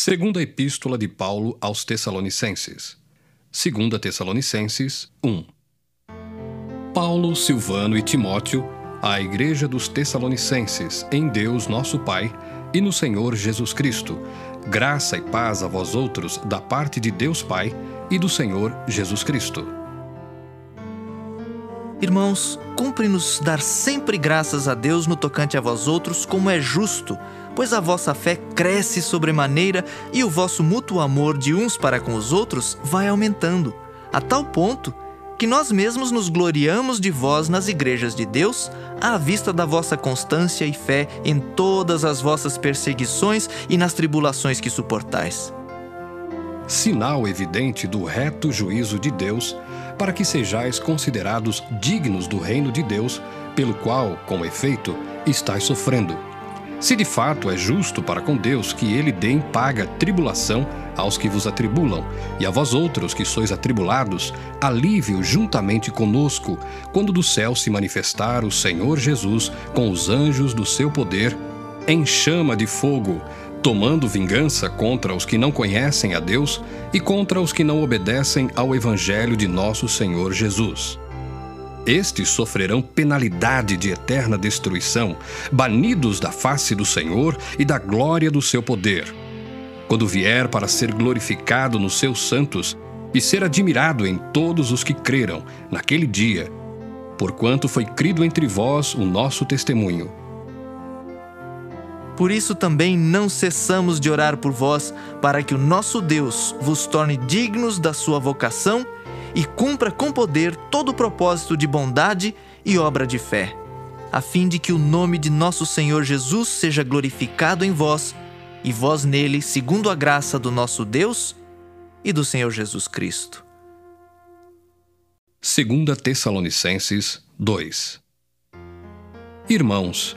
Segunda Epístola de Paulo aos Tessalonicenses. Segunda Tessalonicenses 1. Paulo, Silvano e Timóteo, à Igreja dos Tessalonicenses, em Deus nosso Pai e no Senhor Jesus Cristo, graça e paz a vós outros da parte de Deus Pai e do Senhor Jesus Cristo. Irmãos, cumpre-nos dar sempre graças a Deus no tocante a vós outros, como é justo pois a vossa fé cresce sobremaneira e o vosso mútuo amor de uns para com os outros vai aumentando, a tal ponto que nós mesmos nos gloriamos de vós nas igrejas de Deus, à vista da vossa constância e fé em todas as vossas perseguições e nas tribulações que suportais. Sinal evidente do reto juízo de Deus, para que sejais considerados dignos do reino de Deus, pelo qual, com efeito, estáis sofrendo se de fato é justo para com Deus que ele dê em paga tribulação aos que vos atribulam, e a vós outros que sois atribulados, alívio juntamente conosco, quando do céu se manifestar o Senhor Jesus com os anjos do seu poder, em chama de fogo, tomando vingança contra os que não conhecem a Deus e contra os que não obedecem ao Evangelho de nosso Senhor Jesus. Estes sofrerão penalidade de eterna destruição, banidos da face do Senhor e da glória do seu poder. Quando vier para ser glorificado nos seus santos e ser admirado em todos os que creram naquele dia, porquanto foi crido entre vós o nosso testemunho. Por isso também não cessamos de orar por vós, para que o nosso Deus vos torne dignos da sua vocação e cumpra com poder todo o propósito de bondade e obra de fé, a fim de que o nome de nosso Senhor Jesus seja glorificado em vós e vós nele, segundo a graça do nosso Deus e do Senhor Jesus Cristo. Segunda Tessalonicenses 2 Irmãos,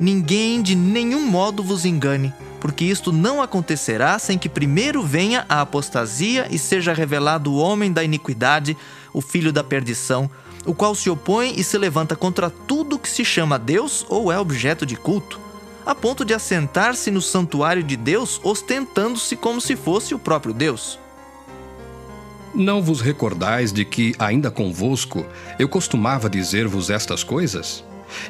Ninguém de nenhum modo vos engane, porque isto não acontecerá sem que primeiro venha a apostasia e seja revelado o homem da iniquidade, o filho da perdição o qual se opõe e se levanta contra tudo que se chama Deus ou é objeto de culto, a ponto de assentar-se no santuário de Deus, ostentando-se como se fosse o próprio Deus. Não vos recordais de que, ainda convosco, eu costumava dizer-vos estas coisas?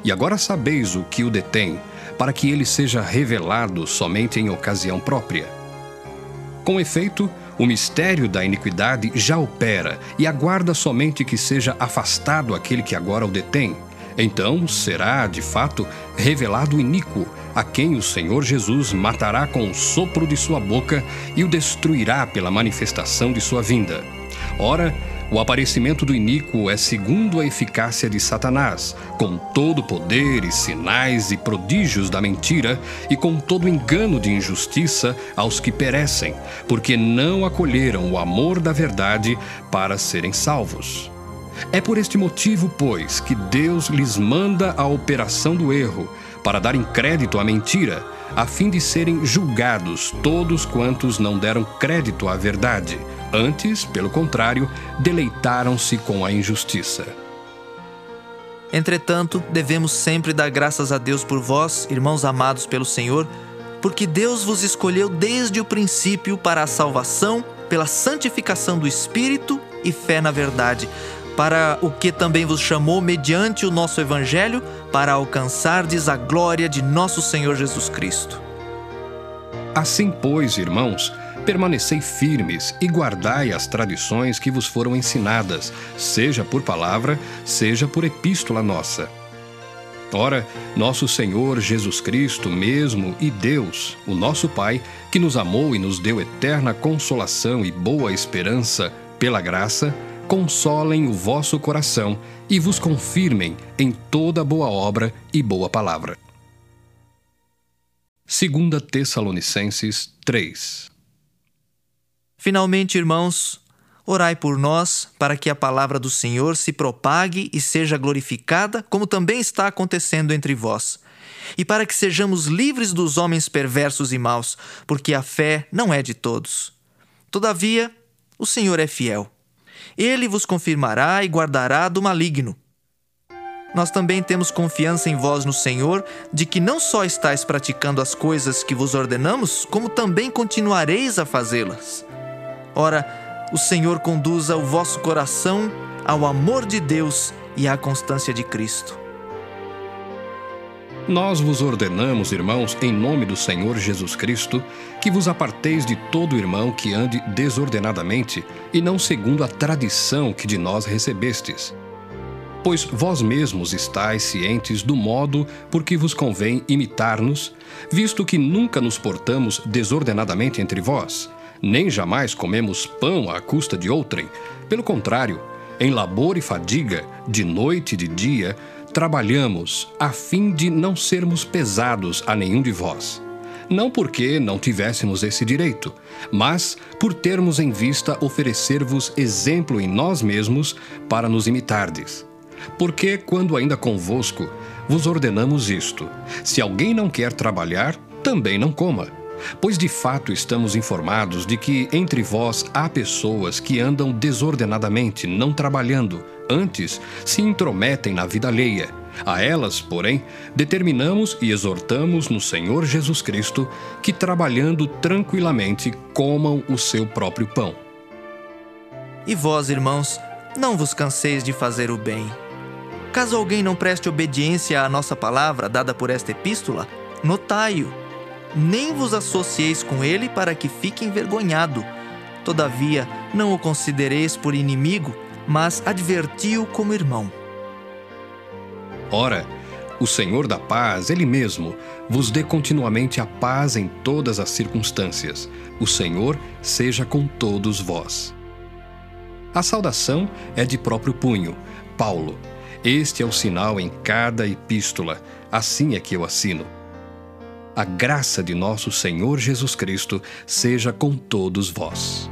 E agora sabeis o que o detém, para que ele seja revelado somente em ocasião própria. Com efeito, o mistério da iniquidade já opera e aguarda somente que seja afastado aquele que agora o detém. Então será, de fato, revelado o iníquo, a quem o Senhor Jesus matará com o sopro de sua boca e o destruirá pela manifestação de sua vinda. Ora, o aparecimento do iníquo é segundo a eficácia de Satanás, com todo poder e sinais e prodígios da mentira e com todo engano de injustiça aos que perecem, porque não acolheram o amor da verdade para serem salvos. É por este motivo, pois, que Deus lhes manda a operação do erro, para darem crédito à mentira, a fim de serem julgados todos quantos não deram crédito à verdade Antes, pelo contrário, deleitaram-se com a injustiça. Entretanto, devemos sempre dar graças a Deus por vós, irmãos amados pelo Senhor, porque Deus vos escolheu desde o princípio para a salvação, pela santificação do Espírito e fé na verdade, para o que também vos chamou mediante o nosso Evangelho, para alcançardes a glória de nosso Senhor Jesus Cristo. Assim, pois, irmãos, permanecei firmes e guardai as tradições que vos foram ensinadas, seja por palavra, seja por epístola nossa. Ora, nosso Senhor Jesus Cristo mesmo e Deus, o nosso Pai, que nos amou e nos deu eterna consolação e boa esperança pela graça, consolem o vosso coração e vos confirmem em toda boa obra e boa palavra. 2 Tessalonicenses 3 Finalmente, irmãos, Orai por nós, para que a palavra do Senhor se propague e seja glorificada, como também está acontecendo entre vós. E para que sejamos livres dos homens perversos e maus, porque a fé não é de todos. Todavia, o Senhor é fiel. Ele vos confirmará e guardará do maligno. Nós também temos confiança em vós no Senhor, de que não só estáis praticando as coisas que vos ordenamos, como também continuareis a fazê-las. Ora, o Senhor conduza o vosso coração ao amor de Deus e à constância de Cristo. Nós vos ordenamos, irmãos, em nome do Senhor Jesus Cristo, que vos aparteis de todo irmão que ande desordenadamente e não segundo a tradição que de nós recebestes Pois vós mesmos estáis cientes do modo por que vos convém imitar-nos, visto que nunca nos portamos desordenadamente entre vós, nem jamais comemos pão à custa de outrem. Pelo contrário, em labor e fadiga, de noite e de dia, trabalhamos, a fim de não sermos pesados a nenhum de vós. Não porque não tivéssemos esse direito, mas por termos em vista oferecer-vos exemplo em nós mesmos para nos imitardes. Porque, quando ainda convosco, vos ordenamos isto: se alguém não quer trabalhar, também não coma. Pois de fato estamos informados de que entre vós há pessoas que andam desordenadamente, não trabalhando, antes se intrometem na vida alheia. A elas, porém, determinamos e exortamos no Senhor Jesus Cristo que, trabalhando tranquilamente, comam o seu próprio pão. E vós, irmãos, não vos canseis de fazer o bem. Caso alguém não preste obediência à nossa palavra dada por esta epístola, notai-o. Nem vos associeis com ele para que fique envergonhado. Todavia, não o considereis por inimigo, mas adverti-o como irmão. Ora, o Senhor da paz, Ele mesmo, vos dê continuamente a paz em todas as circunstâncias. O Senhor seja com todos vós. A saudação é de próprio punho. Paulo, este é o sinal em cada epístola, assim é que eu assino. A graça de nosso Senhor Jesus Cristo seja com todos vós.